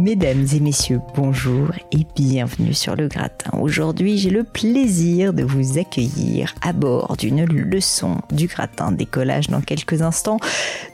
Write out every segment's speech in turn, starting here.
Mesdames et messieurs, bonjour et bienvenue sur le gratin. Aujourd'hui, j'ai le plaisir de vous accueillir à bord d'une leçon du gratin décollage dans quelques instants.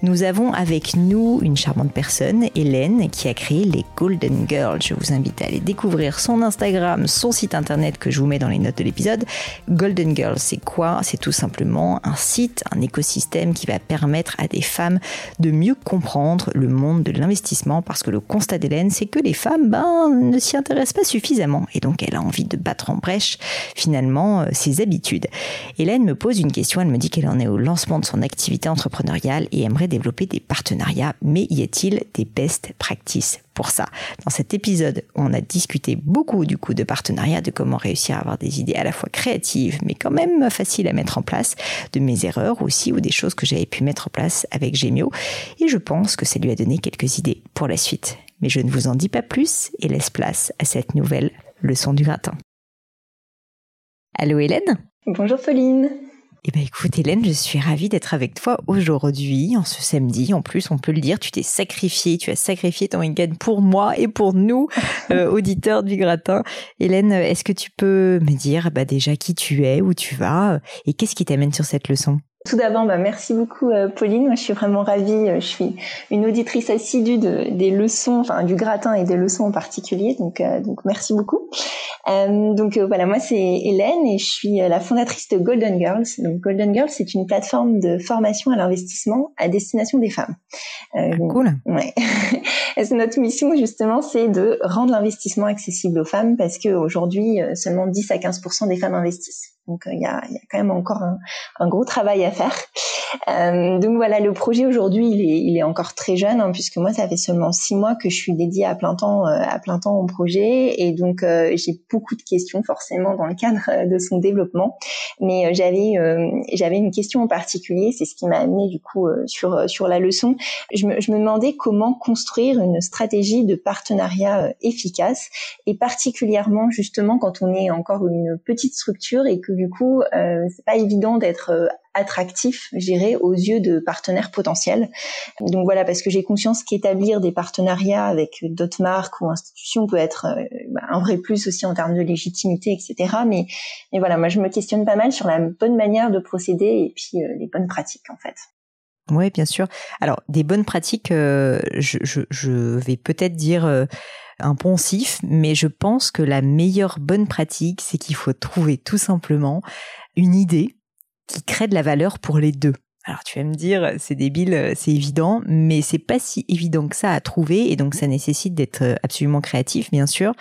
Nous avons avec nous une charmante personne, Hélène, qui a créé les Golden Girls. Je vous invite à aller découvrir son Instagram, son site internet que je vous mets dans les notes de l'épisode. Golden Girls, c'est quoi? C'est tout simplement un site, un écosystème qui va permettre à des femmes de mieux comprendre le monde de l'investissement parce que le constat d'Hélène, c'est que les femmes ben, ne s'y intéressent pas suffisamment. Et donc, elle a envie de battre en brèche, finalement, euh, ses habitudes. Hélène me pose une question. Elle me dit qu'elle en est au lancement de son activité entrepreneuriale et aimerait développer des partenariats. Mais y a-t-il des best practices pour ça? Dans cet épisode, on a discuté beaucoup du coup de partenariat, de comment réussir à avoir des idées à la fois créatives, mais quand même faciles à mettre en place, de mes erreurs aussi ou des choses que j'avais pu mettre en place avec Gemio. Et je pense que ça lui a donné quelques idées pour la suite mais je ne vous en dis pas plus et laisse place à cette nouvelle leçon du gratin. Allô Hélène? Bonjour Pauline eh bien écoute Hélène, je suis ravie d'être avec toi aujourd'hui, en ce samedi. En plus, on peut le dire, tu t'es sacrifiée, tu as sacrifié ton week-end pour moi et pour nous, euh, auditeurs du gratin. Hélène, est-ce que tu peux me dire bah, déjà qui tu es, où tu vas et qu'est-ce qui t'amène sur cette leçon? Tout d'abord, bah, merci beaucoup euh, Pauline. Moi, je suis vraiment ravie. Euh, je suis une auditrice assidue de, des leçons, enfin du gratin et des leçons en particulier. Donc, euh, donc merci beaucoup. donc voilà, moi c'est Hélène et je suis la fondatrice de Golden Girls. Donc Golden Girls, c'est une plateforme de formation à l'investissement à destination des femmes. Ah, cool. Ouais. notre mission justement, c'est de rendre l'investissement accessible aux femmes parce qu'aujourd'hui, seulement 10 à 15% des femmes investissent. Donc il y a, y, a, quand même encore un, gros travail à faire. Euh, donc voilà, le projet aujourd'hui, il est, il est encore très jeune, hein, puisque moi, ça fait seulement six mois que je suis dédiée à plein temps, euh, à plein temps au projet, et donc euh, j'ai beaucoup de questions forcément dans le cadre euh, de son développement. Mais j'avais, j'avais une question en particulier, c'est ce qui m'a amené du coup sur sur la leçon. Je me, je me demandais comment construire une stratégie de partenariat efficace, et particulièrement justement quand on est encore une petite structure et que du coup, c'est pas évident d'être attractif, j'irais, aux yeux de partenaires potentiels. Donc voilà, parce que j'ai conscience qu'établir des partenariats avec d'autres marques ou institutions peut être euh, bah, un vrai plus aussi en termes de légitimité, etc. Mais, voilà, moi je me questionne pas mal sur la bonne manière de procéder et puis euh, les bonnes pratiques en fait. Oui, bien sûr. Alors, des bonnes pratiques, euh, je, je, je, vais peut-être dire un poncif, mais je pense que la meilleure bonne pratique, c'est qu'il faut trouver tout simplement une idée qui crée de la valeur pour les deux. Alors tu vas me dire, c'est débile, c'est évident, mais c'est pas si évident que ça à trouver et donc ça nécessite d'être absolument créatif, bien sûr.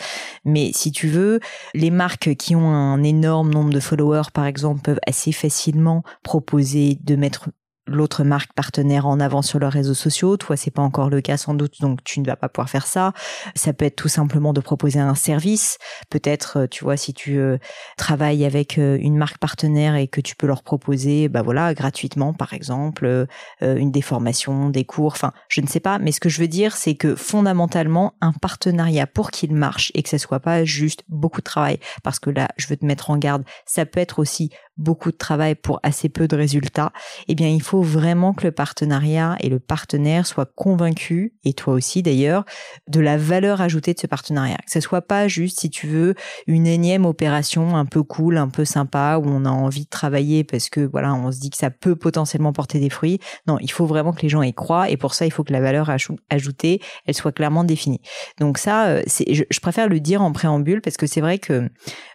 Mais si tu veux, les marques qui ont un énorme nombre de followers, par exemple, peuvent assez facilement proposer de mettre l'autre marque partenaire en avant sur leurs réseaux sociaux. Toi, c'est pas encore le cas sans doute, donc tu ne vas pas pouvoir faire ça. Ça peut être tout simplement de proposer un service. Peut-être, euh, tu vois, si tu euh, travailles avec euh, une marque partenaire et que tu peux leur proposer, bah voilà, gratuitement, par exemple, une déformation, des cours. Enfin, je ne sais pas, mais ce que je veux dire, c'est que fondamentalement, un partenariat pour qu'il marche et que ce soit pas juste beaucoup de travail, parce que là, je veux te mettre en garde, ça peut être aussi beaucoup de travail pour assez peu de résultats. Eh bien, il faut vraiment que le partenariat et le partenaire soient convaincus, et toi aussi d'ailleurs, de la valeur ajoutée de ce partenariat. Que ce soit pas juste, si tu veux, une énième opération un peu cool, un peu sympa, où on a envie de travailler parce que voilà, on se dit que ça peut potentiellement porter des fruits. Non, il faut vraiment que les gens y croient, et pour ça, il faut que la valeur ajoutée, elle soit clairement définie. Donc ça, euh, je, préfère le dire en préambule parce que c'est vrai que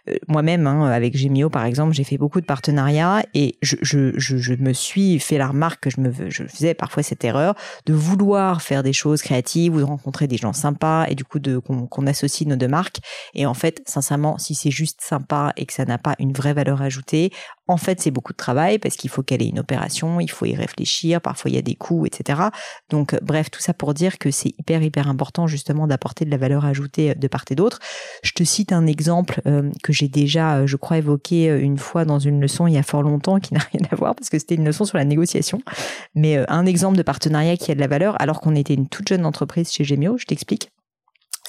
euh, moi-même, hein, avec Gemio par exemple, j'ai fait beaucoup de partenariats et je, je, je, me suis fait la remarque que je me je faisais parfois cette erreur de vouloir faire des choses créatives ou de rencontrer des gens sympas et du coup de qu'on associe nos deux marques. Et en fait, sincèrement, si c'est juste sympa et que ça n'a pas une vraie valeur ajoutée, en fait, c'est beaucoup de travail parce qu'il faut ait une opération, il faut y réfléchir, parfois il y a des coûts, etc. Donc, bref, tout ça pour dire que c'est hyper, hyper important justement d'apporter de la valeur ajoutée de part et d'autre. Je te cite un exemple euh, que j'ai déjà, euh, je crois, évoqué euh, une fois dans une leçon il y a fort longtemps qui n'a rien à voir parce que c'était une leçon sur la négociation. Mais un exemple de partenariat qui a de la valeur alors qu'on était une toute jeune entreprise chez Gemio, je t'explique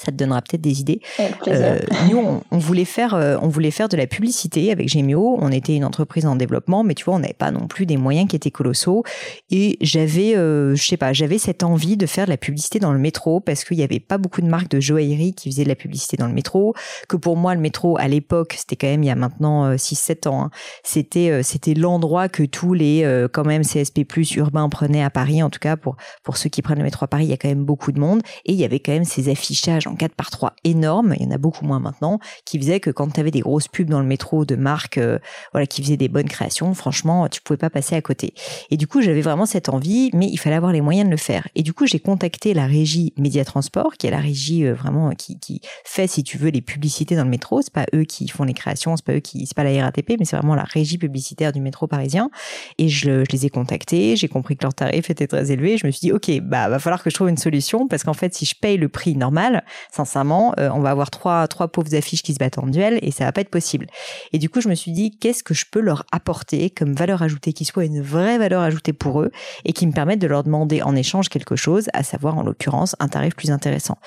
ça te donnera peut-être des idées. Euh, nous, on, voulait faire, euh, on voulait faire de la publicité avec Gemio. On était une entreprise en développement, mais tu vois, on n'avait pas non plus des moyens qui étaient colossaux. Et j'avais, euh, je sais pas, j'avais cette envie de faire de la publicité dans le métro parce qu'il n'y avait pas beaucoup de marques de joaillerie qui faisaient de la publicité dans le métro. Que pour moi, le métro à l'époque, c'était quand même il y a maintenant 6-7 ans. Hein, c'était, c'était l'endroit que tous les quand même CSP+ urbains prenaient à Paris. En tout cas, pour pour ceux qui prennent le métro à Paris, il y a quand même beaucoup de monde. Et il y avait quand même ces affichages 4 par 3 énorme, il y en a beaucoup moins maintenant, qui faisait que quand tu avais des grosses pubs dans le métro de marques euh, voilà, qui faisaient des bonnes créations, franchement, tu pouvais pas passer à côté. Et du coup, j'avais vraiment cette envie, mais il fallait avoir les moyens de le faire. Et du coup, j'ai contacté la régie Média Transport, qui est la régie euh, vraiment qui, qui fait, si tu veux, les publicités dans le métro. C'est pas eux qui font les créations, c'est pas eux qui, c'est pas la RATP, mais c'est vraiment la régie publicitaire du métro parisien. Et je, je les ai contactés, j'ai compris que leur tarif était très élevé. Je me suis dit, ok, bah va falloir que je trouve une solution parce qu'en fait, si je paye le prix normal, sincèrement, euh, on va avoir trois, trois pauvres affiches qui se battent en duel et ça va pas être possible. Et du coup, je me suis dit, qu'est-ce que je peux leur apporter comme valeur ajoutée qui soit une vraie valeur ajoutée pour eux et qui me permette de leur demander en échange quelque chose, à savoir en l'occurrence un tarif plus intéressant.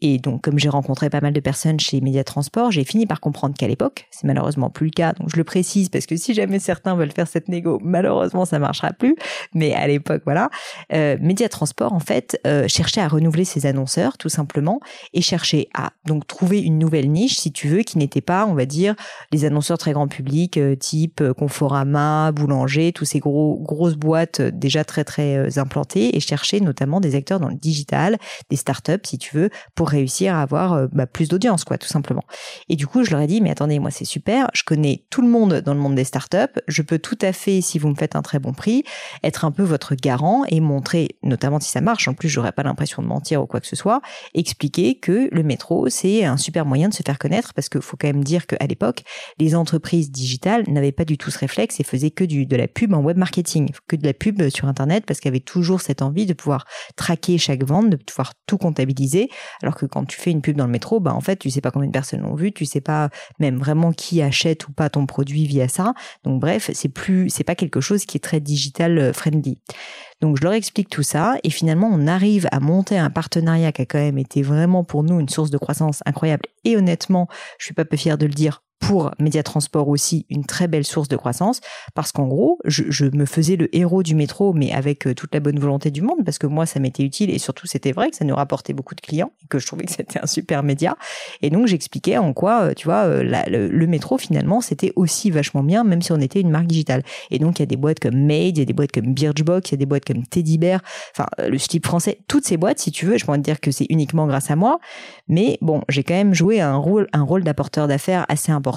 Et donc, comme j'ai rencontré pas mal de personnes chez Média Transport, j'ai fini par comprendre qu'à l'époque, c'est malheureusement plus le cas, donc je le précise parce que si jamais certains veulent faire cette négo, malheureusement ça marchera plus. Mais à l'époque, voilà, euh, Média Transport en fait euh, cherchait à renouveler ses annonceurs tout simplement et cherchait à donc trouver une nouvelle niche, si tu veux, qui n'était pas, on va dire, les annonceurs très grand public, euh, type euh, Conforama, Boulanger, tous ces gros grosses boîtes euh, déjà très très implantées, et chercher notamment des acteurs dans le digital, des startups, si tu veux, pour réussir à avoir bah, plus d'audience, quoi, tout simplement. Et du coup, je leur ai dit, mais attendez, moi c'est super, je connais tout le monde dans le monde des startups, je peux tout à fait, si vous me faites un très bon prix, être un peu votre garant et montrer, notamment si ça marche, en plus j'aurais pas l'impression de mentir ou quoi que ce soit, expliquer que le métro c'est un super moyen de se faire connaître parce qu'il faut quand même dire qu'à l'époque, les entreprises digitales n'avaient pas du tout ce réflexe et faisaient que du, de la pub en web marketing, que de la pub sur Internet parce qu'elles avaient toujours cette envie de pouvoir traquer chaque vente, de pouvoir tout comptabiliser. Alors que quand tu fais une pub dans le métro, bah, en fait, tu sais pas combien de personnes l'ont vu, tu sais pas même vraiment qui achète ou pas ton produit via ça. Donc bref, c'est plus, c'est pas quelque chose qui est très digital euh, friendly. Donc je leur explique tout ça et finalement on arrive à monter un partenariat qui a quand même été vraiment pour nous une source de croissance incroyable. Et honnêtement, je suis pas peu fière de le dire, pour Média Transport aussi une très belle source de croissance parce qu'en gros, je, me faisais le héros du métro, mais avec euh, toute la bonne volonté du monde parce que moi, ça m'était utile et surtout, c'était vrai que ça nous rapportait beaucoup de clients et que je trouvais que c'était un super média. Et donc, j'expliquais en quoi, euh, tu vois, euh, le, métro finalement, c'était aussi vachement bien, même si on était une marque digitale. Et donc, il y a des boîtes comme Made, il y a des boîtes comme Birchbox, il y a des boîtes comme Teddy Bear, enfin, le slip français, toutes ces boîtes, si tu veux, je pourrais te dire que c'est uniquement grâce à moi. Mais bon, j'ai quand même joué un rôle, un rôle d'apporteur d'affaires assez important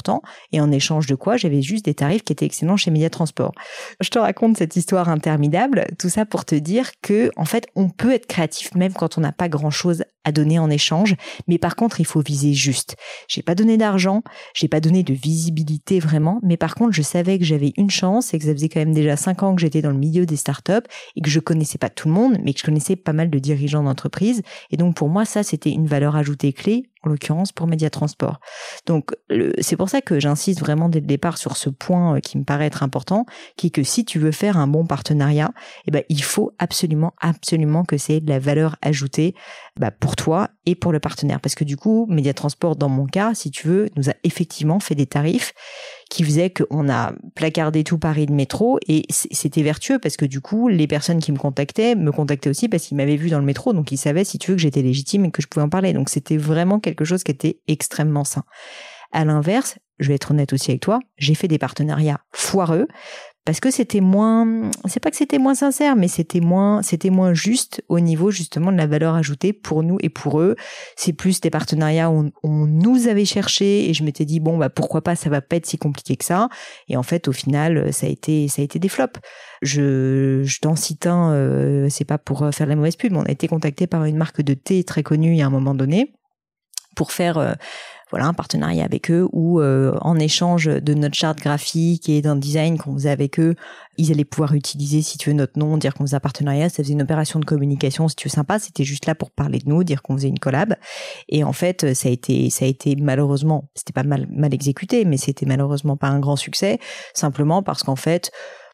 et en échange de quoi j'avais juste des tarifs qui étaient excellents chez Media Transport. Je te raconte cette histoire interminable, tout ça pour te dire que en fait on peut être créatif même quand on n'a pas grand chose à donner en échange, mais par contre il faut viser juste. J'ai pas donné d'argent, j'ai pas donné de visibilité vraiment, mais par contre je savais que j'avais une chance et que ça faisait quand même déjà cinq ans que j'étais dans le milieu des startups et que je connaissais pas tout le monde, mais que je connaissais pas mal de dirigeants d'entreprise et donc pour moi ça c'était une valeur ajoutée clé en l'occurrence pour Média Transport. Donc c'est pour ça que j'insiste vraiment dès le départ sur ce point euh, qui me paraît être important, qui est que si tu veux faire un bon partenariat, eh ben il faut absolument absolument que c'est de la valeur ajoutée bah, pour toi et pour le partenaire, parce que du coup Média Transport dans mon cas, si tu veux, nous a effectivement fait des tarifs qui faisait qu'on a placardé tout Paris de métro et c'était vertueux parce que du coup, les personnes qui me contactaient me contactaient aussi parce qu'ils m'avaient vu dans le métro, donc ils savaient, si tu veux, que j'étais légitime et que je pouvais en parler. Donc c'était vraiment quelque chose qui était extrêmement sain. À l'inverse, je vais être honnête aussi avec toi, j'ai fait des partenariats foireux parce que c'était moins c'est pas que c'était moins sincère mais c'était moins c'était moins juste au niveau justement de la valeur ajoutée pour nous et pour eux. C'est plus des partenariats où on, nous avait cherché et je m'étais dit bon bah pourquoi pas ça va pas être si compliqué que ça. Et en fait au final ça a été ça a été des flops. Je, je t'en cite un euh, c'est pas pour faire la mauvaise pub mais on a été contacté par une marque de thé très connue il y a un moment donné pour faire euh, voilà un partenariat avec eux où euh, en échange de notre charte graphique et d'un design qu'on faisait avec eux, ils allaient pouvoir utiliser si tu veux notre nom, dire qu'on faisait un partenariat, ça faisait une opération de communication si tu veux sympa, c'était juste là pour parler de nous, dire qu'on faisait une collab. Et en fait ça a été ça a été malheureusement, c'était pas mal mal exécuté mais c'était malheureusement pas un grand succès simplement parce qu'en fait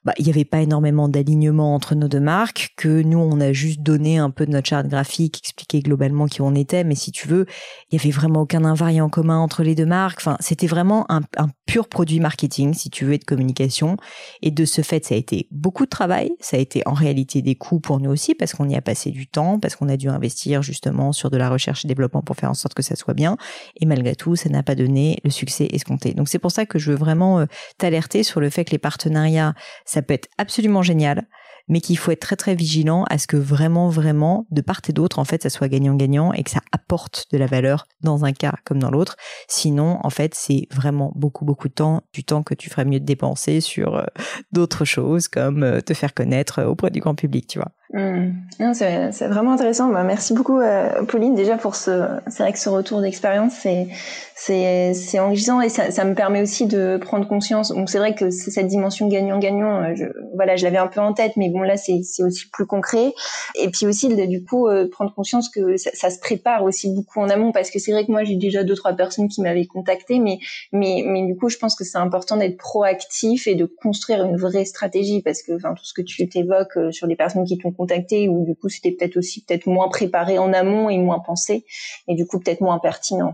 bah, il n'y avait pas énormément d'alignement entre nos deux marques, que nous, on a juste donné un peu de notre charte graphique, expliqué globalement qui on était, mais si tu veux, il y avait vraiment aucun invariant commun entre les deux marques. Enfin, c'était vraiment un, un, pur produit marketing, si tu veux, et de communication. Et de ce fait, ça a été beaucoup de travail. Ça a été en réalité des coûts pour nous aussi, parce qu'on y a passé du temps, parce qu'on a dû investir justement sur de la recherche et développement pour faire en sorte que ça soit bien. Et malgré tout, ça n'a pas donné le succès escompté. Donc c'est pour ça que je veux vraiment euh, t'alerter sur le fait que les partenariats, ça peut être absolument génial, mais qu'il faut être très très vigilant à ce que vraiment vraiment de part et d'autre en fait ça soit gagnant-gagnant et que ça apporte de la valeur dans un cas comme dans l'autre. Sinon en fait c'est vraiment beaucoup beaucoup de temps, du temps que tu ferais mieux de dépenser sur euh, d'autres choses comme euh, te faire connaître auprès du grand public, tu vois. Mmh. C'est vraiment intéressant. Bah, merci beaucoup, euh, Pauline, déjà pour ce, c'est vrai que ce retour d'expérience, c'est, enrichissant et ça, me permet aussi de prendre conscience. Donc c'est vrai que cette dimension gagnant-gagnant. Euh, je, voilà, je l'avais un peu en tête, mais bon là c'est, aussi plus concret. Et puis aussi du coup euh, prendre conscience que ça, ça, se prépare aussi beaucoup en amont parce que c'est vrai que moi j'ai déjà deux trois personnes qui m'avaient contacté, mais mais mais du coup je pense que c'est important d'être proactif et de construire une vraie stratégie parce que enfin tout ce que tu t'évoques sur les personnes qui t'ont contacté ou du coup c'était peut-être aussi peut-être moins préparé en amont et moins pensé et du coup peut-être moins pertinent.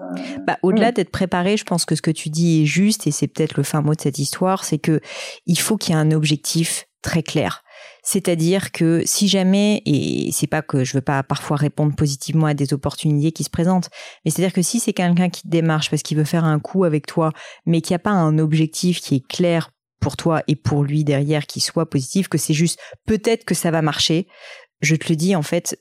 Euh, bah, au-delà d'être préparé, je pense que ce que tu dis est juste et c'est peut-être le fin mot de cette histoire, c'est que il faut qu'il y ait un objectif très clair. C'est-à-dire que si jamais, et c'est pas que je veux pas parfois répondre positivement à des opportunités qui se présentent, mais c'est-à-dire que si c'est quelqu'un qui te démarche parce qu'il veut faire un coup avec toi, mais qu'il n'y a pas un objectif qui est clair pour toi et pour lui derrière qui soit positif, que c'est juste peut-être que ça va marcher. Je te le dis, en fait,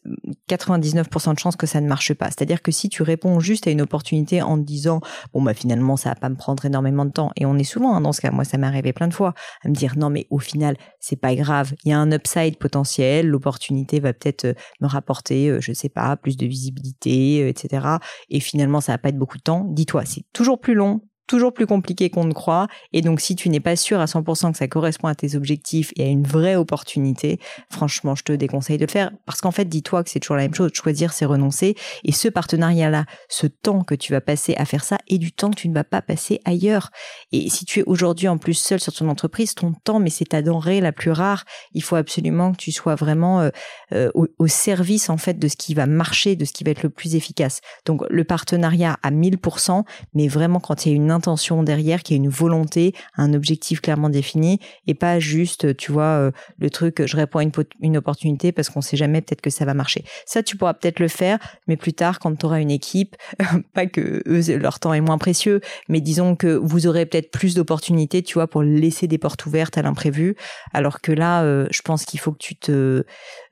99% de chances que ça ne marche pas. C'est-à-dire que si tu réponds juste à une opportunité en te disant, bon, bah, finalement, ça va pas me prendre énormément de temps. Et on est souvent, hein, dans ce cas, moi, ça m'est arrivé plein de fois, à me dire, non, mais au final, c'est pas grave. Il y a un upside potentiel. L'opportunité va peut-être euh, me rapporter, euh, je sais pas, plus de visibilité, euh, etc. Et finalement, ça va pas être beaucoup de temps. Dis-toi, c'est toujours plus long, toujours plus compliqué qu'on ne croit. Et donc, si tu n'es pas sûr à 100% que ça correspond à tes objectifs et à une vraie opportunité, franchement, je te déconseille de le faire. Parce qu'en fait, dis-toi que c'est toujours la même chose. Choisir, c'est renoncer. Et ce partenariat-là, ce temps que tu vas passer à faire ça et du temps que tu ne vas pas passer ailleurs. Et si tu es aujourd'hui en plus seul sur ton entreprise, ton temps, mais c'est ta denrée la plus rare. Il faut absolument que tu sois vraiment euh, euh, au, au, service, en fait, de ce qui va marcher, de ce qui va être le plus efficace. Donc, le partenariat à 1000%, mais vraiment quand il y a une intention derrière, qui a une volonté, un objectif clairement défini, et pas juste, tu vois, euh, le truc, je réponds à une, opportunité parce qu'on sait jamais, peut-être que ça va marcher. Ça, tu pourras peut-être le faire, mais plus tard, quand tu auras une équipe, pas que leur temps est moins précieux, mais disons que vous aurez peut-être plus d'opportunités, tu vois, pour laisser des portes ouvertes à l'imprévu, alors que là, euh, je pense qu'il faut que tu te,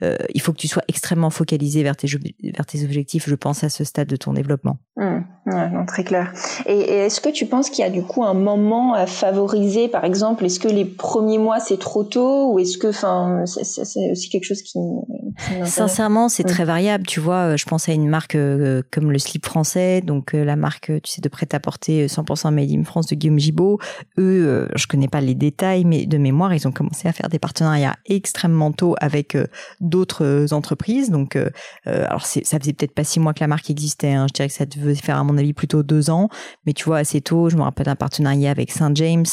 euh, il faut que tu sois extrêmement focalisé vers tes, objectifs, je pense, à ce stade de ton développement. Mmh, très clair. Et est-ce que tu penses qu'il y a du coup un moment à favoriser Par exemple, est-ce que les premiers mois c'est trop tôt ou est-ce que, enfin, c'est aussi quelque chose qui, Sincèrement, c'est très variable. Tu vois, euh, je pense à une marque euh, comme le slip français, donc euh, la marque, tu sais, de prêt-à-porter 100% made in France de Guillaume Gibault. Eux, je connais pas les détails, mais de mémoire, ils ont commencé à faire des partenariats extrêmement tôt avec d'autres entreprises. Donc, alors ça faisait peut-être pas six mois que la marque existait. Hein. Je dirais que ça devait faire à mon avis plutôt deux ans. Mais tu vois, assez tôt, je me rappelle d'un partenariat avec Saint James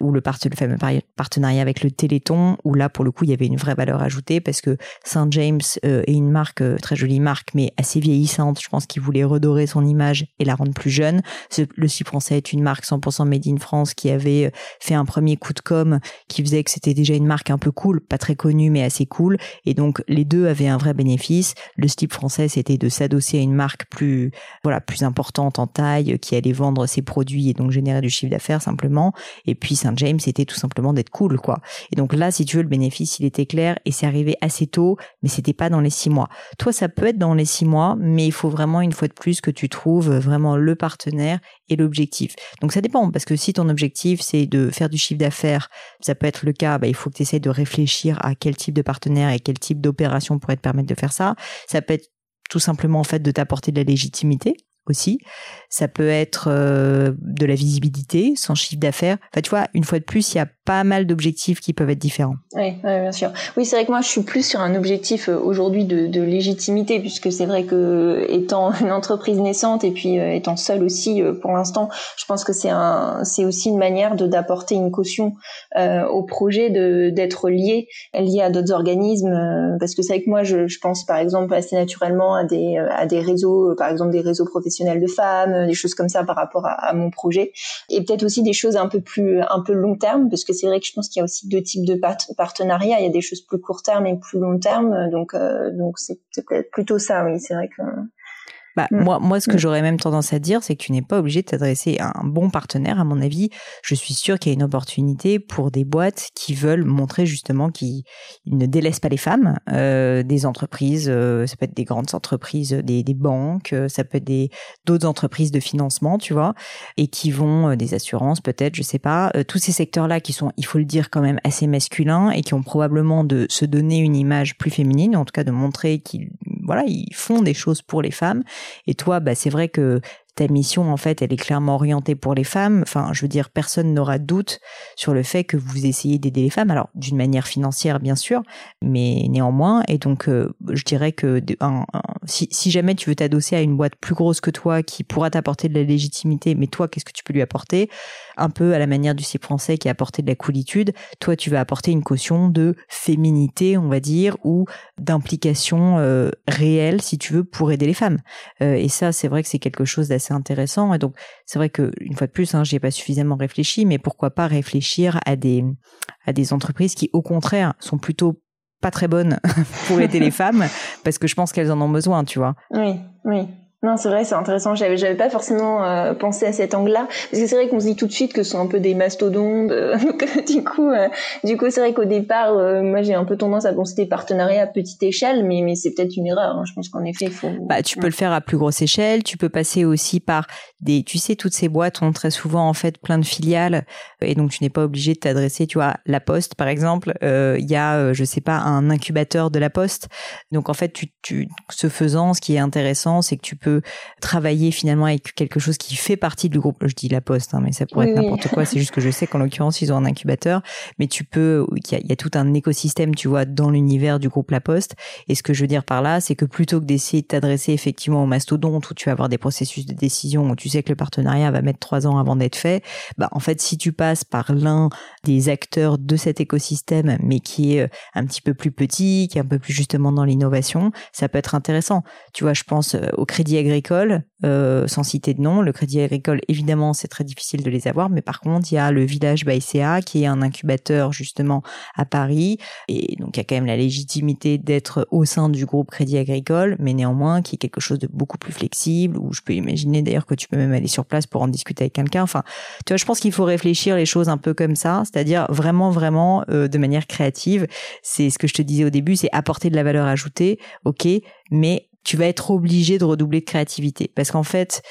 ou le, le fameux partenariat avec le Téléthon, où là, pour le coup, il y avait une vraie valeur ajoutée parce que Saint James James euh, est une marque, euh, très jolie marque, mais assez vieillissante. Je pense qu'il voulait redorer son image et la rendre plus jeune. Le slip français est une marque 100% made in France qui avait euh, fait un premier coup de com qui faisait que c'était déjà une marque un peu cool, pas très connue, mais assez cool. Et donc, les deux avaient un vrai bénéfice. Le slip français, c'était de s'adosser à une marque plus, voilà, plus importante en taille, qui allait vendre ses produits et donc générer du chiffre d'affaires simplement. Et puis, Saint James, c'était tout simplement d'être cool, quoi. Et donc là, si tu veux, le bénéfice, il était clair et c'est arrivé assez tôt, mais c'était pas dans les six mois. Toi, ça peut être dans les six mois, mais il faut vraiment une fois de plus que tu trouves vraiment le partenaire et l'objectif. Donc ça dépend, parce que si ton objectif c'est de faire du chiffre d'affaires, ça peut être le cas, bah, il faut que tu essaies de réfléchir à quel type de partenaire et quel type d'opération pourrait te permettre de faire ça. Ça peut être tout simplement en fait de t'apporter de la légitimité aussi. Ça peut être euh, de la visibilité, sans chiffre d'affaires. Enfin, tu vois, une fois de plus, il y a pas mal d'objectifs qui peuvent être différents. Oui, bien sûr. Oui, c'est vrai que moi, je suis plus sur un objectif euh, aujourd'hui de, légitimité, puisque c'est vrai que étant une entreprise naissante et puis euh, étant seule aussi pour l'instant, je pense que c'est un, c'est aussi une manière de d'apporter une caution au projet, de d'être lié, lié à d'autres organismes, parce que c'est vrai que moi, je, je pense par exemple assez naturellement à des à des réseaux, par exemple des réseaux professionnels de femmes, des choses comme ça par rapport à, mon projet, et peut-être aussi des choses un peu plus un peu long terme, parce que c'est vrai que je pense qu'il y a aussi deux types de partenariats. Il y a des choses plus court terme et plus long terme, donc euh, donc c'est peut-être plutôt ça. Oui, c'est vrai que bah, mm. moi, moi, ce que mm. j'aurais même tendance à dire, c'est que tu n'es pas obligé de t'adresser à un bon partenaire. À mon avis, je suis sûre qu'il y a une opportunité pour des boîtes qui veulent montrer justement qu'ils ne délaissent pas les femmes, euh, des entreprises, euh, ça peut être des grandes entreprises, des, des banques, euh, ça peut être des d'autres entreprises de financement, tu vois, et qui vont des assurances peut-être, je sais pas, tous ces secteurs-là qui sont, il faut le dire quand même assez masculins et qui ont probablement de se donner une image plus féminine, en tout cas de montrer qu'ils voilà, ils font des choses pour les femmes. Et toi, bah, c'est vrai que ta mission, en fait, elle est clairement orientée pour les femmes. Enfin, je veux dire, personne n'aura doute sur le fait que vous essayez d'aider les femmes. Alors, d'une manière financière, bien sûr, mais néanmoins. Et donc, euh, je dirais que si, si, jamais tu veux t'adosser à une boîte plus grosse que toi qui pourra t'apporter de la légitimité, mais toi, qu'est-ce que tu peux lui apporter? Un peu à la manière du CIP français qui a apporté de la coolitude. Toi, tu vas apporter une caution de féminité, on va dire, ou d'implication euh, réelle, si tu veux, pour aider les femmes. Euh, et ça, c'est vrai que c'est quelque chose d'assez intéressant. Et donc, c'est vrai que une fois de plus, hein, j'ai pas suffisamment réfléchi, mais pourquoi pas réfléchir à des à des entreprises qui, au contraire, sont plutôt pas très bonnes pour aider les femmes, parce que je pense qu'elles en ont besoin, tu vois. Oui, oui. Non, c'est vrai, c'est intéressant. J'avais, j'avais pas forcément euh, pensé à cet angle-là, parce que c'est vrai qu'on se dit tout de suite que ce sont un peu des mastodontes. Euh, donc, du coup, euh, du coup, c'est vrai qu'au départ, moi, j'ai un peu tendance à penser des partenariats à petite échelle, mais mais c'est peut-être une erreur. Hein. Je pense qu'en effet, il faut. Bah, tu peux le faire à plus grosse échelle. Tu peux passer aussi par des. Tu sais, toutes ces boîtes ont très souvent en fait plein de filiales, et donc tu n'es pas obligé de t'adresser. Tu vois, la Poste, par exemple, il y a, je sais pas, un incubateur de la Poste. Donc en fait, tu, tu, ce faisant, ce qui est intéressant, c'est que tu peux travailler finalement avec quelque chose qui fait partie du groupe. Je dis la Poste, hein, mais ça pourrait être n'importe quoi. C'est juste que je sais qu'en l'occurrence ils ont un incubateur, mais tu peux, il y, a, tout un écosystème, tu vois, dans l'univers du groupe La Poste. Et ce que je veux dire par là, c'est que plutôt que d'essayer de t'adresser effectivement au mastodonte où tu vas avoir des processus de décision où tu sais que le partenariat va mettre trois ans avant d'être fait, bah en fait si tu passes par l'un des acteurs de cet écosystème, mais qui est euh, un petit peu plus petit, qui est un peu plus justement dans l'innovation, ça peut être intéressant. Tu vois, je pense euh, au crédit agricole, euh, sans citer de nom. Le crédit agricole, évidemment, c'est très difficile de les avoir, mais par contre, il y a le village Baïséa, qui est un incubateur justement à Paris, et donc il y a quand même la légitimité d'être au sein du groupe Crédit Agricole, mais néanmoins qui est quelque chose de beaucoup plus flexible, où je peux imaginer d'ailleurs que tu peux même aller sur place pour en discuter avec quelqu'un. Enfin, tu vois, je pense qu'il faut réfléchir les choses un peu comme ça, c'est-à-dire vraiment, vraiment euh, de manière créative. C'est ce que je te disais au début, c'est apporter de la valeur ajoutée, ok, mais tu vas être obligé de redoubler de créativité. Parce qu'en fait,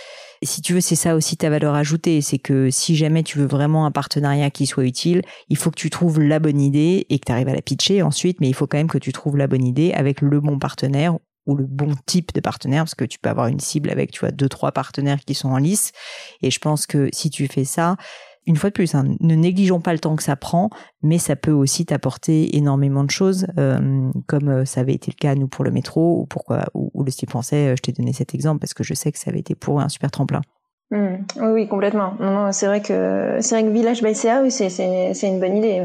si tu veux, c'est ça aussi ta valeur ajoutée. C'est que si jamais tu veux vraiment un partenariat qui soit utile, il faut que tu trouves la bonne idée et que tu arrives à la pitcher ensuite, mais il faut quand même que tu trouves la bonne idée avec le bon partenaire ou le bon type de partenaire parce que tu peux avoir une cible avec tu vois deux trois partenaires qui sont en lice et je pense que si tu fais ça une fois de plus, hein, ne négligeons pas le temps que ça prend, mais ça peut aussi t'apporter énormément de choses, euh, comme euh, ça avait été le cas nous pour le métro ou pourquoi ou, le style français. Euh, je t'ai donné cet exemple parce que je sais que ça avait été pour un super tremplin. Hmm. Oui, complètement. Non, non, c'est vrai que c'est vrai que Village by CA, oui, c'est c'est une bonne idée.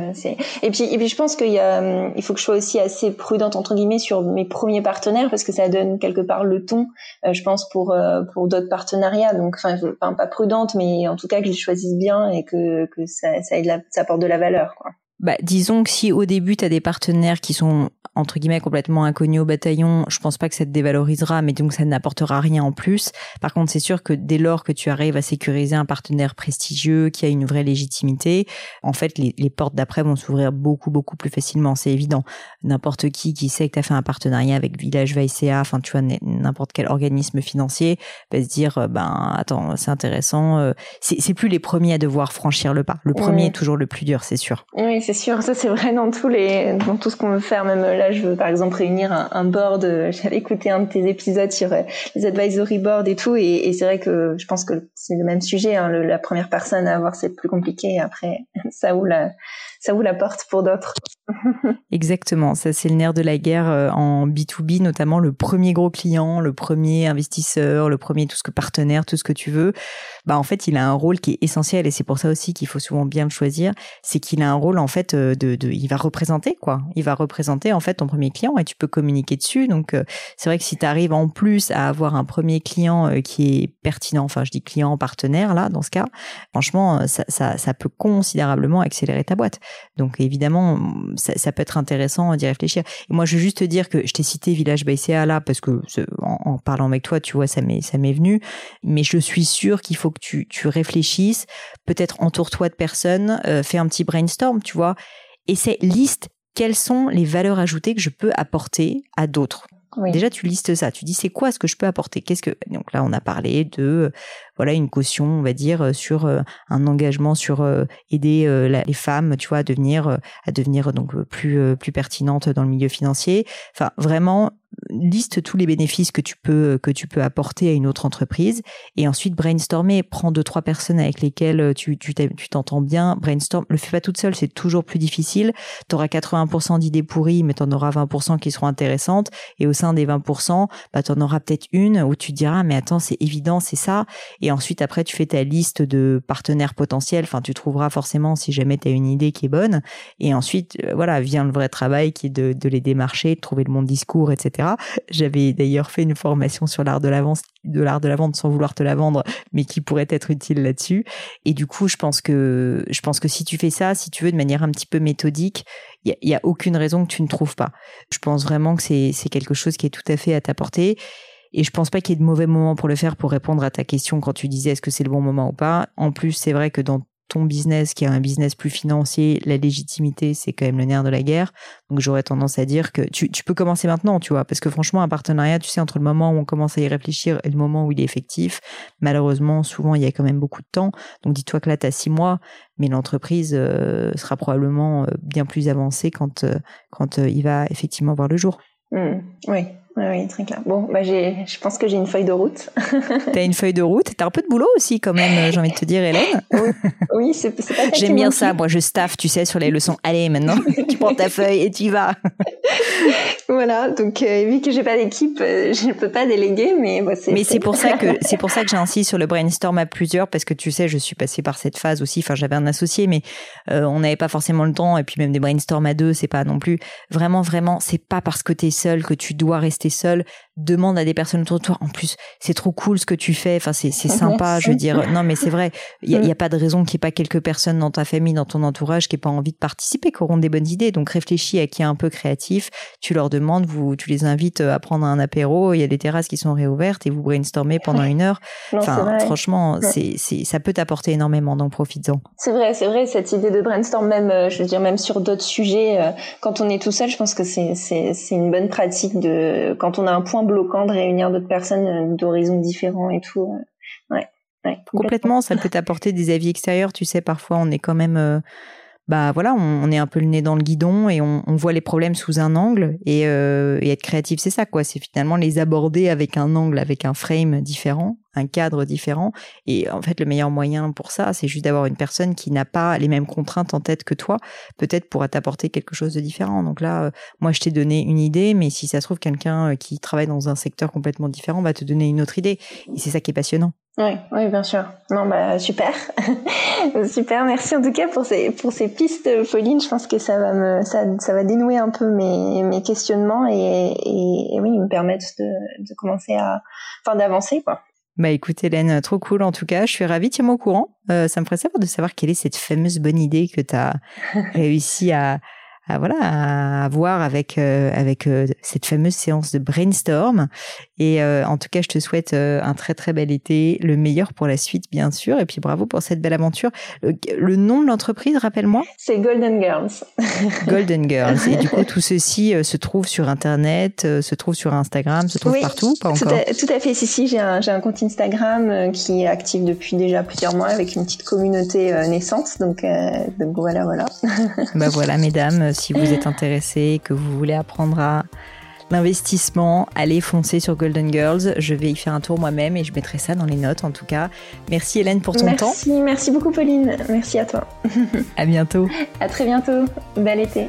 Et puis et puis je pense qu'il y a hum, il faut que je sois aussi assez prudente entre guillemets sur mes premiers partenaires parce que ça donne quelque part le ton, euh, je pense pour euh, pour d'autres partenariats. Donc enfin, pas prudente, mais en tout cas que je choisisse bien et que que ça ça, ça apporte de la valeur. Quoi. Bah, disons que si au début tu as des partenaires qui sont entre guillemets complètement inconnus au bataillon, je pense pas que ça te dévalorisera, mais donc ça n'apportera rien en plus. Par contre, c'est sûr que dès lors que tu arrives à sécuriser un partenaire prestigieux qui a une vraie légitimité, en fait, les, les portes d'après vont s'ouvrir beaucoup beaucoup plus facilement. C'est évident. N'importe qui qui sait que tu as fait un partenariat avec Village VICA, enfin tu vois n'importe quel organisme financier, va se dire euh, ben attends c'est intéressant. Euh, c'est plus les premiers à devoir franchir le pas. Le premier est toujours le plus dur, c'est sûr. Oui, c'est sûr. Ça c'est vrai dans tous les dans tout ce qu'on veut faire. Même là, je veux par exemple réunir un, board. Euh, j'avais écouté un de tes épisodes sur euh, les advisory boards et tout, et, c'est vrai que je pense que c'est le même sujet. Hein, la première personne à avoir, c'est plus compliqué. Après, ça ouvre la, ça ouvre la porte pour d'autres. Exactement, ça c'est le nerf de la guerre euh, en B2B, notamment le premier gros client, le premier investisseur, le premier tout ce que partenaire, tout ce que tu veux. Bah en fait, il a un rôle qui est essentiel et c'est pour ça aussi qu'il faut souvent bien le choisir, c'est qu'il a un rôle en fait de, de, il va représenter quoi, il va représenter en fait ton premier client et tu peux communiquer dessus. Donc euh, c'est vrai que si tu arrives en plus à avoir un premier client euh, qui est pertinent, enfin je dis client partenaire là dans ce cas, franchement ça, ça, ça peut considérablement accélérer ta boîte. Donc évidemment ça, peut être intéressant d'y réfléchir. Et moi, je veux juste te dire que je t'ai cité Village BCA là parce que en, parlant avec toi, tu vois, ça m'est ça m'est venu. Mais je suis sûre qu'il faut que tu tu réfléchisses. Peut-être entoure-toi de personnes, euh, fais un petit brainstorm, tu vois. Et c'est liste quelles sont les valeurs ajoutées que je peux apporter à d'autres. Déjà, tu listes ça. Tu dis c'est quoi ce que je peux apporter? Qu'est-ce que donc là on a parlé de voilà une caution, on va dire sur euh, un engagement sur euh, aider euh, les femmes, tu vois, à devenir à devenir donc plus plus pertinentes dans le milieu financier. Enfin, vraiment liste tous les bénéfices que tu peux que tu peux apporter à une autre entreprise et ensuite brainstormer. Prends deux trois personnes avec lesquelles tu tu t'entends bien. Brainstorm le fais pas toute seule c'est toujours plus difficile. Tu auras 80% d'idées pourries mais tu en auras 20% qui seront intéressantes. Et au sein des 20% bah tu en auras peut-être une où tu diras mais attends c'est évident c'est ça. Et ensuite après tu fais ta liste de partenaires potentiels. Enfin tu trouveras forcément si jamais tu as une idée qui est bonne. Et ensuite euh, voilà vient le vrai travail qui est de, de les démarcher de trouver le bon discours etc j'avais d'ailleurs fait une formation sur l'art de la vente, de l'art de sans vouloir te la vendre, mais qui pourrait être utile là-dessus. Et du coup, je pense que je pense que si tu fais ça, si tu veux, de manière un petit peu méthodique, il y, a, aucune raison que tu ne trouves pas. Je pense vraiment que c'est c'est quelque chose qui est tout à fait à ta portée. Et je pense pas qu'il y ait de mauvais moments pour le faire pour répondre à ta question quand tu disais est-ce que c'est le bon moment ou pas. En plus, c'est vrai que dans ton business qui est un business plus financier, la légitimité, c'est quand même le nerf de la guerre. Donc j'aurais tendance à dire que tu, peux commencer maintenant, tu vois, parce que franchement, un partenariat, tu sais, entre le moment où on commence à y réfléchir et le moment où il est effectif, malheureusement, souvent, il y a quand même beaucoup de temps. Donc dis-toi que là, tu as six mois, mais l'entreprise euh, sera probablement euh, bien plus avancée quand, euh, quand il va effectivement voir le jour. Mmh, oui, oui, très clair. Bon, bah j'ai, je pense que j'ai une feuille de route. T'as une feuille de route. T'as un peu de boulot aussi, quand même, j'ai envie de te dire, Hélène. Oui, oui c'est, pas J'aime bien ça. Moi, je staff, tu sais, sur les leçons. Allez, maintenant, tu prends ta feuille et tu y vas. voilà. Donc, euh, vu que j'ai pas d'équipe, euh, je ne peux pas déléguer, mais bon, c'est. Mais c'est pour ça que c'est pour ça que j'insiste sur le brainstorm à plusieurs, parce que tu sais, je suis passée par cette phase aussi. Enfin, j'avais un associé, mais euh, on n'avait pas forcément le temps. Et puis même des brainstorms à deux, c'est pas non plus vraiment, vraiment. C'est pas parce que t'es seul que tu dois rester seul demande à des personnes autour de toi. En plus, c'est trop cool ce que tu fais. Enfin, c'est sympa. Je veux dire, non, mais c'est vrai. Il y, a, mm. pas de raison qu'il n'y ait pas quelques personnes dans ta famille, dans ton entourage, qui n'aient pas envie de participer, qui auront des bonnes idées. Donc, réfléchis à qui est un peu créatif. Tu leur demandes, vous, tu les invites à prendre un apéro. Il y a des terrasses qui sont réouvertes et vous brainstormez pendant une heure. enfin, franchement, c'est, ça peut t'apporter énormément. Donc, profites-en. C'est vrai, c'est vrai. Cette idée de brainstorm, même, euh, je veux dire, même sur d'autres sujets, euh, quand on est tout seul, je pense que c'est, c'est, c'est une bonne pratique de, quand on a un point bloquant de réunir d'autres personnes euh, d'horizons différents et tout. Euh, ouais. complètement. ça peut t'apporter des avis extérieurs. Tu sais, parfois, on est quand même, euh, bah voilà, on, est un peu le nez dans le guidon et on, voit les problèmes sous un angle. Et, et être créatif, c'est ça, quoi. C'est finalement les aborder avec un angle, avec un frame différent un cadre différent. Et en fait, le meilleur moyen pour ça, c'est juste d'avoir une personne qui n'a pas les mêmes contraintes en tête que toi, peut-être pourra t'apporter quelque chose de différent. Donc là, euh, moi, je t'ai donné une idée, mais si ça se trouve, quelqu'un euh, qui travaille dans un secteur complètement différent va te donner une autre idée. Et c'est ça qui est passionnant. Oui, oui, bien sûr. Non, bah super, super. Merci en tout cas pour ces pour ces pistes, Pauline. Je pense que ça va me ça, ça va dénouer un peu mes mes questionnements et, et, et oui, me permettre de, de commencer à enfin d'avancer quoi. Bah écoute Hélène, trop cool en tout cas, je suis ravie, tiens-moi au courant. Euh, ça me ferait savoir de savoir quelle est cette fameuse bonne idée que tu as réussi à, à voilà à avoir avec euh, avec euh, cette fameuse séance de brainstorm et euh, en tout cas je te souhaite un très très bel été le meilleur pour la suite bien sûr et puis bravo pour cette belle aventure. Le, nom de l'entreprise rappelle-moi? C'est Golden Girls. Golden Girls. Et du coup tout ceci se trouve sur internet se trouve sur Instagram se trouve partout pas encore? tout à, fait si si j'ai un compte Instagram qui est actif depuis déjà plusieurs mois avec une petite communauté naissante. Donc donc voilà voilà. Bah voilà mesdames si vous êtes intéressé, que vous voulez apprendre à l'investissement, allez foncer sur Golden Girls. Je vais y faire un tour moi-même et je mettrai ça dans les notes en tout cas. Merci Hélène pour ton temps. Merci, merci beaucoup Pauline. Merci à toi. à bientôt. À très bientôt. Bel été.